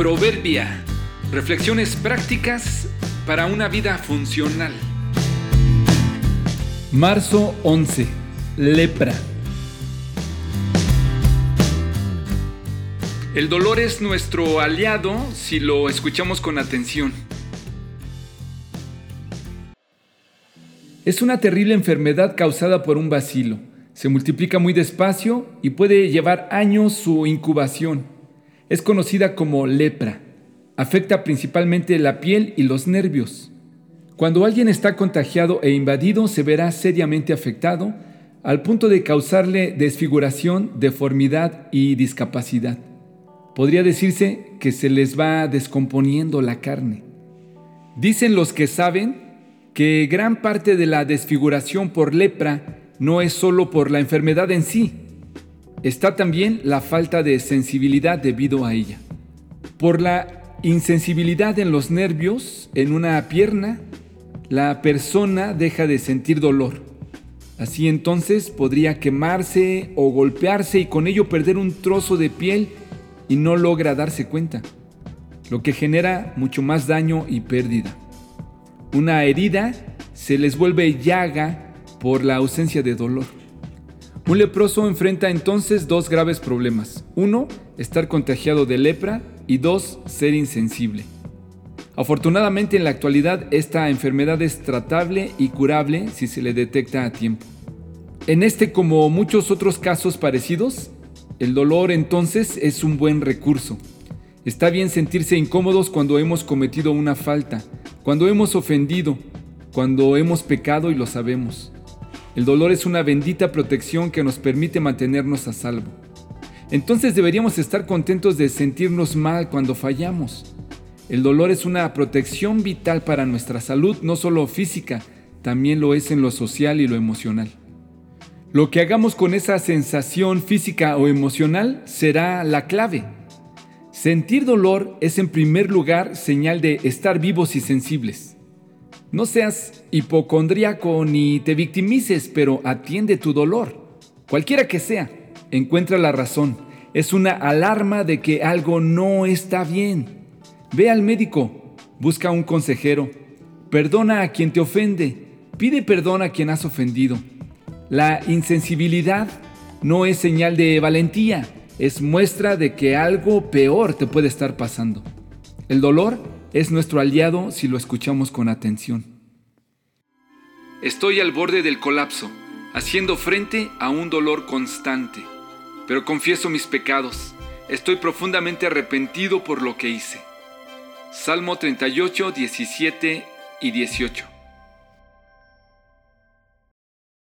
Proverbia. Reflexiones prácticas para una vida funcional. Marzo 11. Lepra. El dolor es nuestro aliado si lo escuchamos con atención. Es una terrible enfermedad causada por un bacilo. Se multiplica muy despacio y puede llevar años su incubación. Es conocida como lepra. Afecta principalmente la piel y los nervios. Cuando alguien está contagiado e invadido se verá seriamente afectado al punto de causarle desfiguración, deformidad y discapacidad. Podría decirse que se les va descomponiendo la carne. Dicen los que saben que gran parte de la desfiguración por lepra no es solo por la enfermedad en sí, está también la falta de sensibilidad debido a ella. Por la insensibilidad en los nervios, en una pierna, la persona deja de sentir dolor. Así entonces podría quemarse o golpearse y con ello perder un trozo de piel y no logra darse cuenta, lo que genera mucho más daño y pérdida. Una herida se les vuelve llaga por la ausencia de dolor. Un leproso enfrenta entonces dos graves problemas. Uno, estar contagiado de lepra y dos, ser insensible. Afortunadamente en la actualidad esta enfermedad es tratable y curable si se le detecta a tiempo. En este como muchos otros casos parecidos, el dolor entonces es un buen recurso. Está bien sentirse incómodos cuando hemos cometido una falta, cuando hemos ofendido, cuando hemos pecado y lo sabemos. El dolor es una bendita protección que nos permite mantenernos a salvo. Entonces deberíamos estar contentos de sentirnos mal cuando fallamos. El dolor es una protección vital para nuestra salud, no solo física, también lo es en lo social y lo emocional. Lo que hagamos con esa sensación física o emocional será la clave. Sentir dolor es en primer lugar señal de estar vivos y sensibles. No seas hipocondríaco ni te victimices, pero atiende tu dolor. Cualquiera que sea, encuentra la razón. Es una alarma de que algo no está bien. Ve al médico, busca un consejero, perdona a quien te ofende, pide perdón a quien has ofendido. La insensibilidad no es señal de valentía, es muestra de que algo peor te puede estar pasando. El dolor es nuestro aliado si lo escuchamos con atención. Estoy al borde del colapso, haciendo frente a un dolor constante, pero confieso mis pecados. Estoy profundamente arrepentido por lo que hice. Salmo 38, 17 y 18.